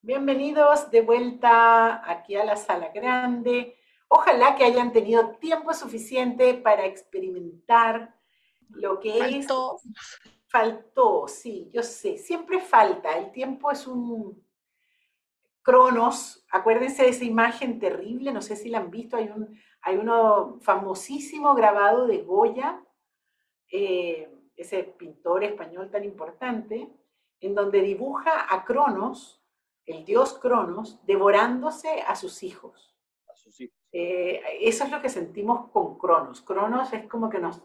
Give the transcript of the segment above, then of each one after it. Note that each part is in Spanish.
Bienvenidos de vuelta aquí a la sala grande. Ojalá que hayan tenido tiempo suficiente para experimentar lo que Faltó. es. Faltó, sí, yo sé, siempre falta. El tiempo es un cronos. Acuérdense de esa imagen terrible, no sé si la han visto, hay, un, hay uno famosísimo grabado de Goya, eh, ese pintor español tan importante, en donde dibuja a Cronos el dios Cronos, devorándose a sus hijos. Eh, eso es lo que sentimos con Cronos. Cronos es como que nos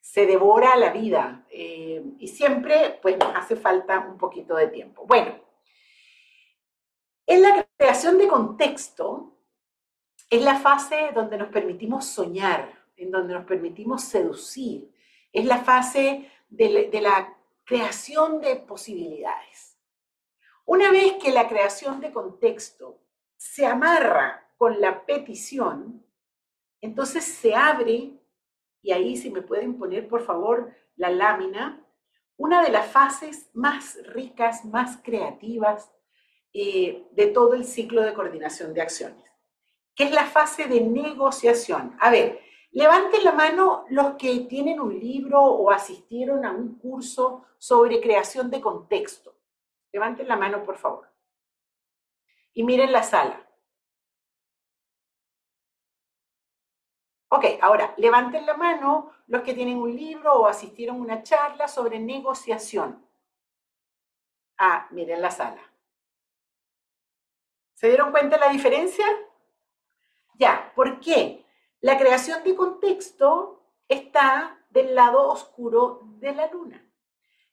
se devora la vida eh, y siempre pues nos hace falta un poquito de tiempo. Bueno, en la creación de contexto es la fase donde nos permitimos soñar, en donde nos permitimos seducir, es la fase de la creación de posibilidades. Una vez que la creación de contexto se amarra con la petición, entonces se abre, y ahí si me pueden poner por favor la lámina, una de las fases más ricas, más creativas eh, de todo el ciclo de coordinación de acciones, que es la fase de negociación. A ver, levanten la mano los que tienen un libro o asistieron a un curso sobre creación de contexto. Levanten la mano, por favor. Y miren la sala. Ok, ahora, levanten la mano los que tienen un libro o asistieron a una charla sobre negociación. Ah, miren la sala. ¿Se dieron cuenta de la diferencia? Ya, ¿por qué? La creación de contexto está del lado oscuro de la luna.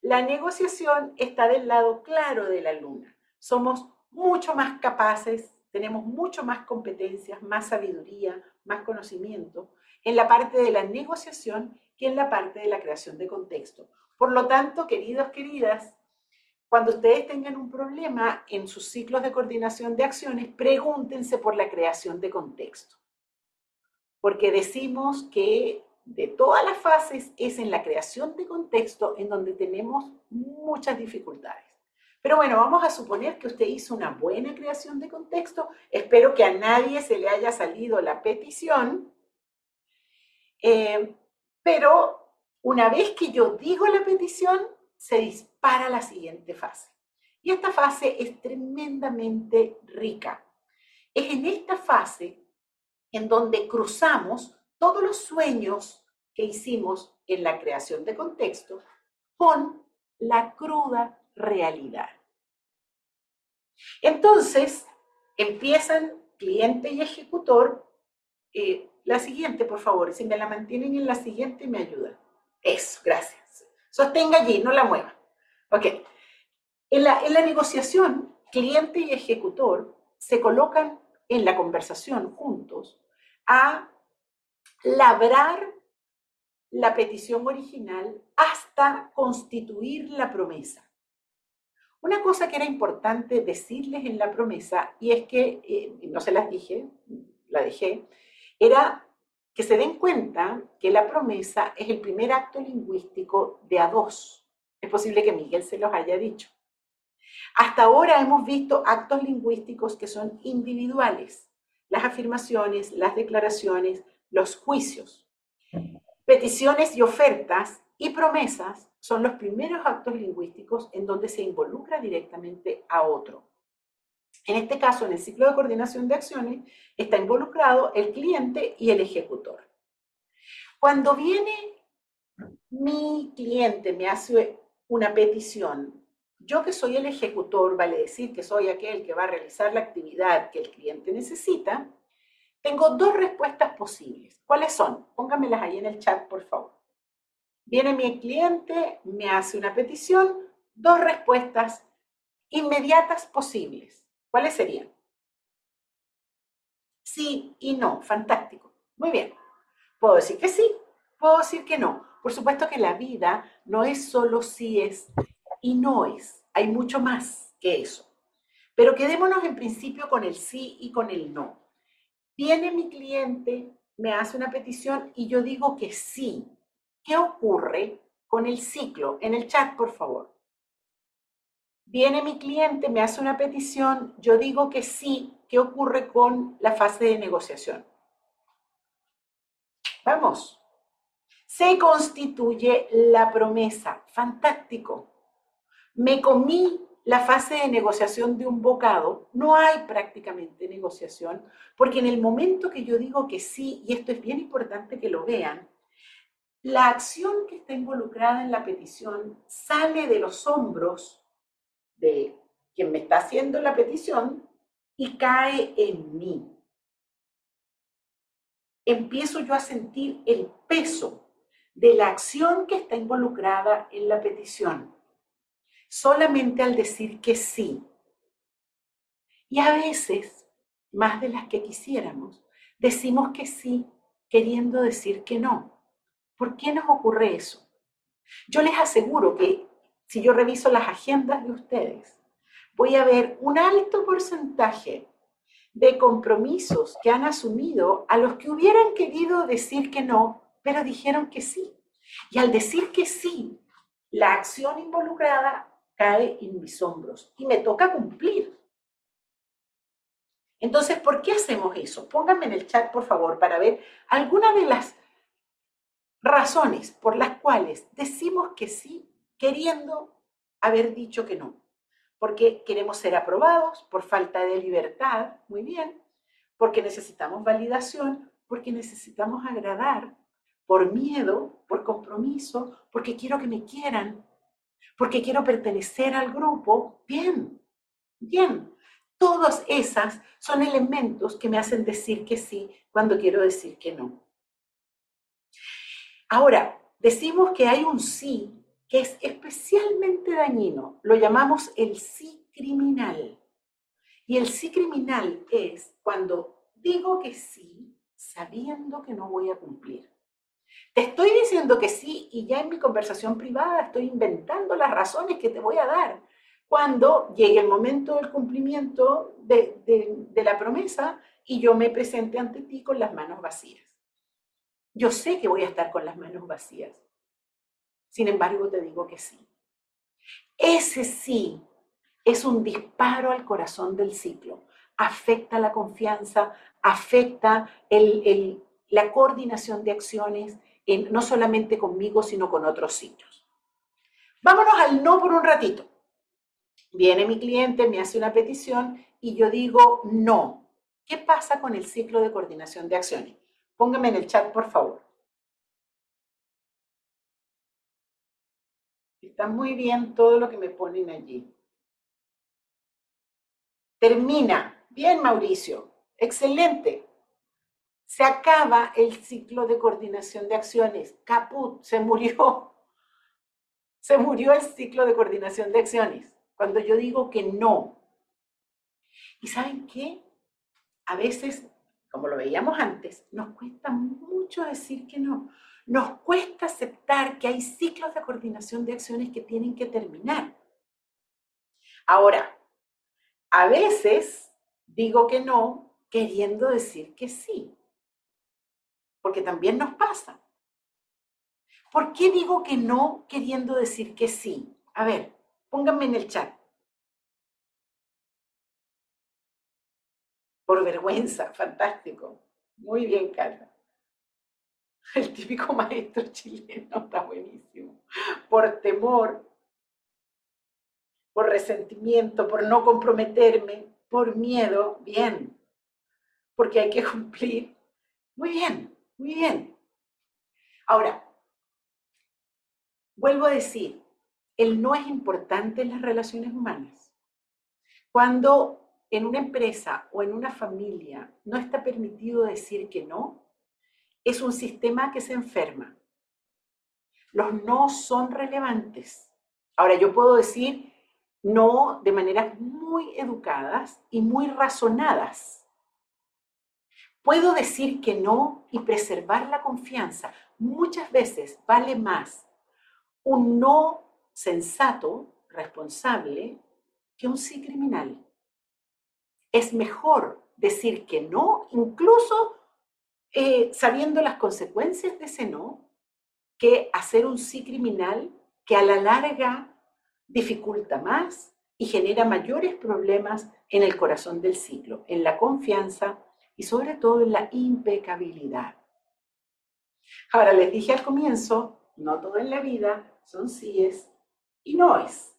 La negociación está del lado claro de la luna. Somos mucho más capaces, tenemos mucho más competencias, más sabiduría, más conocimiento en la parte de la negociación que en la parte de la creación de contexto. Por lo tanto, queridos, queridas, cuando ustedes tengan un problema en sus ciclos de coordinación de acciones, pregúntense por la creación de contexto. Porque decimos que de todas las fases es en la creación de contexto en donde tenemos muchas dificultades. Pero bueno, vamos a suponer que usted hizo una buena creación de contexto. Espero que a nadie se le haya salido la petición. Eh, pero una vez que yo digo la petición, se dispara la siguiente fase. Y esta fase es tremendamente rica. Es en esta fase en donde cruzamos todos los sueños que hicimos en la creación de contexto con la cruda realidad. Entonces, empiezan cliente y ejecutor. Eh, la siguiente, por favor, si me la mantienen en la siguiente, me ayuda. Eso, gracias. Sostenga allí, no la mueva. Ok. En la, en la negociación, cliente y ejecutor se colocan en la conversación juntos a labrar la petición original hasta constituir la promesa. Una cosa que era importante decirles en la promesa, y es que, eh, no se las dije, la dejé, era que se den cuenta que la promesa es el primer acto lingüístico de a dos. Es posible que Miguel se los haya dicho. Hasta ahora hemos visto actos lingüísticos que son individuales, las afirmaciones, las declaraciones, los juicios. Peticiones y ofertas y promesas son los primeros actos lingüísticos en donde se involucra directamente a otro. En este caso, en el ciclo de coordinación de acciones, está involucrado el cliente y el ejecutor. Cuando viene mi cliente, me hace una petición, yo que soy el ejecutor, vale decir que soy aquel que va a realizar la actividad que el cliente necesita, tengo dos respuestas posibles. ¿Cuáles son? Póngamelas ahí en el chat, por favor. Viene mi cliente, me hace una petición, dos respuestas inmediatas posibles. ¿Cuáles serían? Sí y no. Fantástico. Muy bien. Puedo decir que sí, puedo decir que no. Por supuesto que la vida no es solo sí es y no es. Hay mucho más que eso. Pero quedémonos en principio con el sí y con el no. Viene mi cliente, me hace una petición y yo digo que sí. ¿Qué ocurre con el ciclo? En el chat, por favor. Viene mi cliente, me hace una petición, yo digo que sí, ¿qué ocurre con la fase de negociación? Vamos. Se constituye la promesa. Fantástico. Me comí la fase de negociación de un bocado. No hay prácticamente negociación, porque en el momento que yo digo que sí, y esto es bien importante que lo vean, la acción que está involucrada en la petición sale de los hombros de quien me está haciendo la petición y cae en mí. Empiezo yo a sentir el peso de la acción que está involucrada en la petición, solamente al decir que sí. Y a veces, más de las que quisiéramos, decimos que sí queriendo decir que no. ¿Por qué nos ocurre eso? Yo les aseguro que si yo reviso las agendas de ustedes, voy a ver un alto porcentaje de compromisos que han asumido a los que hubieran querido decir que no, pero dijeron que sí. Y al decir que sí, la acción involucrada cae en mis hombros y me toca cumplir. Entonces, ¿por qué hacemos eso? Pónganme en el chat, por favor, para ver algunas de las razones por las cuales decimos que sí queriendo haber dicho que no. Porque queremos ser aprobados por falta de libertad, muy bien, porque necesitamos validación, porque necesitamos agradar, por miedo, por compromiso, porque quiero que me quieran, porque quiero pertenecer al grupo. Bien, bien. Todas esas son elementos que me hacen decir que sí cuando quiero decir que no. Ahora, decimos que hay un sí que es especialmente dañino. Lo llamamos el sí criminal. Y el sí criminal es cuando digo que sí sabiendo que no voy a cumplir. Estoy diciendo que sí y ya en mi conversación privada estoy inventando las razones que te voy a dar cuando llegue el momento del cumplimiento de, de la promesa y yo me presente ante ti con las manos vacías. Yo sé que voy a estar con las manos vacías sin embargo, te digo que sí. Ese sí es un disparo al corazón del ciclo. Afecta la confianza, afecta la coordinación de acciones, no solamente conmigo, sino con otros ciclos. Vámonos al no por un ratito. Viene mi cliente, me hace una petición y yo digo no. ¿Qué pasa con el ciclo de coordinación de acciones? Póngame en el chat, por favor. Está muy bien todo lo que me ponen allí. Termina. Bien, Mauricio. Excelente. Se acaba el ciclo de coordinación de acciones. Caput, se murió. Se murió el ciclo de coordinación de acciones. Cuando yo digo que no. ¿Y saben qué? A veces, como lo veíamos antes, nos cuesta mucho decir que no nos cuesta aceptar que hay ciclos de coordinación de acciones que tienen que terminar. Ahora, a veces digo que no queriendo decir que sí, porque también nos pasa. ¿Por qué digo que no queriendo decir que sí? A ver, pónganme en el chat. Por vergüenza, fantástico. Muy bien, Carla. El típico maestro chileno está buenísimo. Por temor, por resentimiento, por no comprometerme, por miedo, bien. Porque hay que cumplir. Muy bien, muy bien. Ahora, vuelvo a decir, el no es importante en las relaciones humanas. Cuando en una empresa o en una familia no está permitido decir que no, es un sistema que se enferma. Los no son relevantes. Ahora, yo puedo decir no de maneras muy educadas y muy razonadas. Puedo decir que no y preservar la confianza. Muchas veces vale más un no sensato, responsable, que un sí criminal. Es mejor decir que no, incluso eh, sabiendo las consecuencias de ese no, que hacer un sí criminal que a la larga dificulta más, y genera mayores problemas en el corazón del ciclo, en la confianza y sobre todo en la impecabilidad. Ahora, les dije al comienzo, no todo en la vida son síes y noes.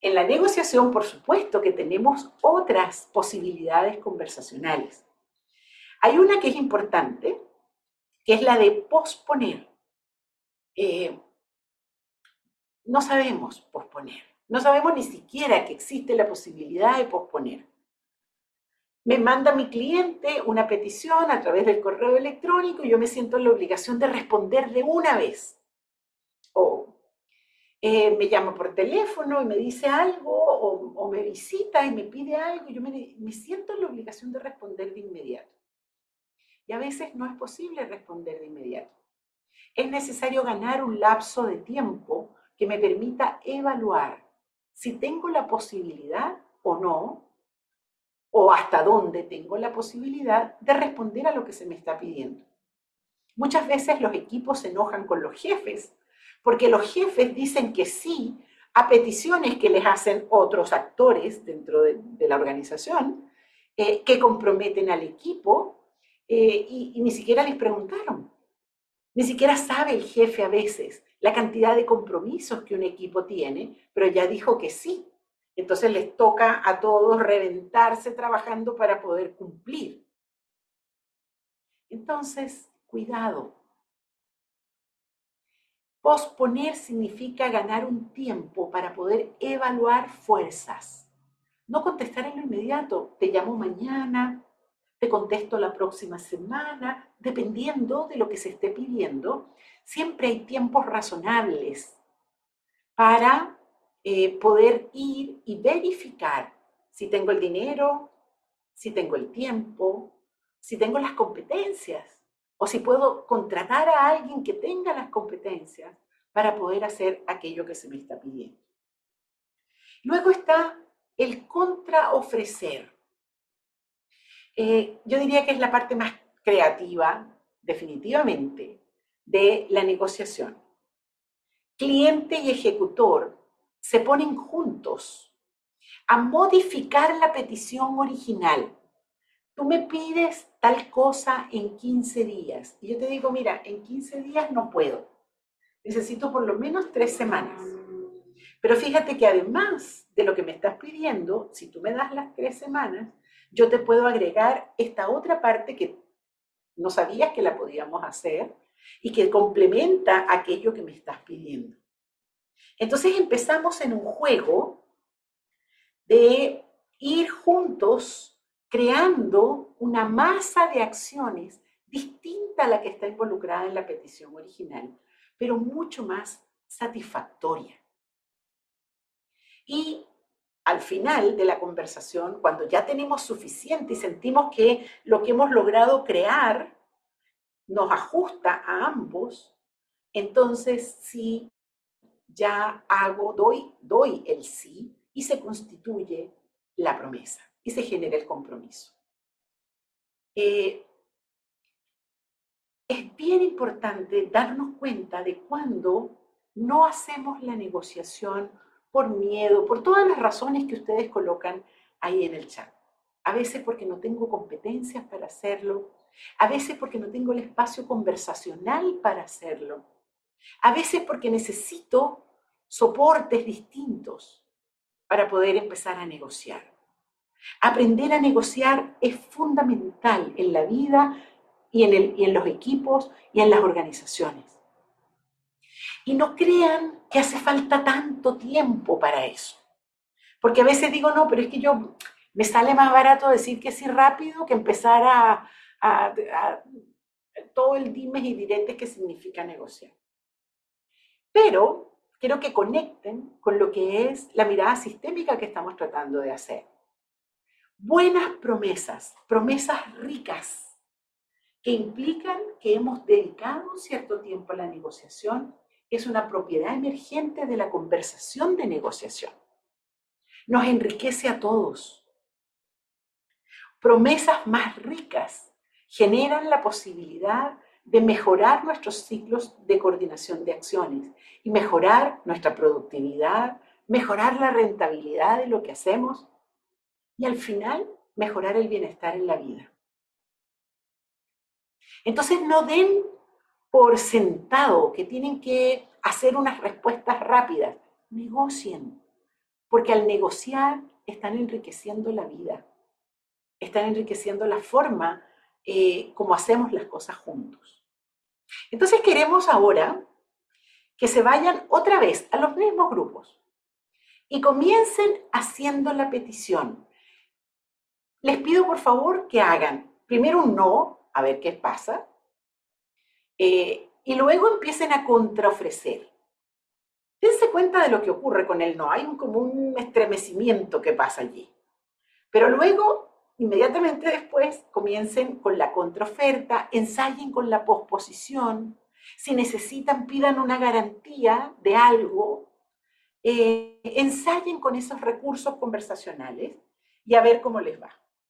En la negociación, por supuesto que tenemos otras posibilidades conversacionales. Hay una que es importante, que es la de posponer. Eh, no sabemos posponer. No sabemos ni siquiera que existe la posibilidad de posponer. Me manda mi cliente una petición a través del correo electrónico y yo me siento en la obligación de responder de una vez. O eh, me llama por teléfono y me dice algo, o, me visita y me pide algo, y yo me, me siento en la obligación de responder de inmediato. Y a veces no es posible responder de inmediato. Es necesario ganar un lapso de tiempo que me permita evaluar si tengo la posibilidad o no, o hasta dónde tengo la posibilidad de responder a lo que se me está pidiendo. Muchas veces los equipos se enojan con los jefes porque los jefes dicen que sí a peticiones que les hacen otros actores dentro de, la organización, eh, que comprometen al equipo eh, y, y ni siquiera les preguntaron. Ni siquiera sabe el jefe a veces la cantidad de compromisos que un equipo tiene, pero ya dijo que sí. Entonces les toca a todos reventarse trabajando para poder cumplir. Entonces, cuidado, Posponer significa ganar un tiempo para poder evaluar fuerzas. No contestar en lo inmediato, te llamo mañana, te contesto la próxima semana, dependiendo de lo que se esté pidiendo. Siempre hay tiempos razonables para eh, poder ir y verificar si tengo el dinero, si tengo el tiempo, si tengo las competencias o si puedo contratar a alguien que tenga las competencias para poder hacer aquello que se me está pidiendo. Luego está el contraofrecer. Eh, yo diría que es la parte más creativa, definitivamente, de la negociación. Cliente y ejecutor se ponen juntos a modificar la petición original tú me pides tal cosa en 15 días. Y yo te digo, mira, en 15 días no puedo. Necesito por lo menos tres semanas. Pero fíjate que además de lo que me estás pidiendo, si tú me das las tres semanas, yo te puedo agregar esta otra parte que no sabías que la podíamos hacer y que complementa aquello que me estás pidiendo. Entonces empezamos en un juego de ir juntos creando una masa de acciones distinta a la que está involucrada en la petición original, pero mucho más satisfactoria. Y al final de la conversación, cuando ya tenemos suficiente y sentimos que lo que hemos logrado crear nos ajusta a ambos, entonces sí, ya hago, doy, doy el sí y se constituye la promesa y se genera el compromiso. Eh, es bien importante darnos cuenta de cuando no hacemos la negociación por miedo, por todas las razones que ustedes colocan ahí en el chat. A veces porque no tengo competencias para hacerlo, a veces porque no tengo el espacio conversacional para hacerlo, a veces porque necesito soportes distintos para poder empezar a negociar. Aprender a negociar es fundamental en la vida y en, los equipos y en las organizaciones. Y no crean que hace falta tanto tiempo para eso. Porque a veces digo, no, pero es que yo me sale más barato decir que sí rápido que empezar a, a todo el dimes y diretes que significa negociar. Pero quiero que conecten con lo que es la mirada sistémica que estamos tratando de hacer buenas promesas, promesas ricas, que implican que hemos dedicado cierto tiempo a la negociación, es una propiedad emergente de la conversación de negociación. Nos enriquece a todos. Promesas más ricas generan la posibilidad de mejorar nuestros ciclos de coordinación de acciones y mejorar nuestra productividad, mejorar la rentabilidad de lo que hacemos y al final mejorar el bienestar en la vida. Entonces no den por sentado que tienen que hacer unas respuestas rápidas. Negocien, porque al negociar están enriqueciendo la vida, están enriqueciendo la forma eh, como hacemos las cosas juntos. Entonces queremos ahora que se vayan otra vez a los mismos grupos y comiencen haciendo la petición. Les pido por favor que hagan primero un no, a ver qué pasa, eh, y luego empiecen a contraofrecer. Dense cuenta de lo que ocurre con el no, hay un, como un estremecimiento que pasa allí. Pero luego, inmediatamente después, comiencen con la contraoferta, ensayen con la posposición, si necesitan, pidan una garantía de algo, eh, ensayen con esos recursos conversacionales y a ver cómo les va.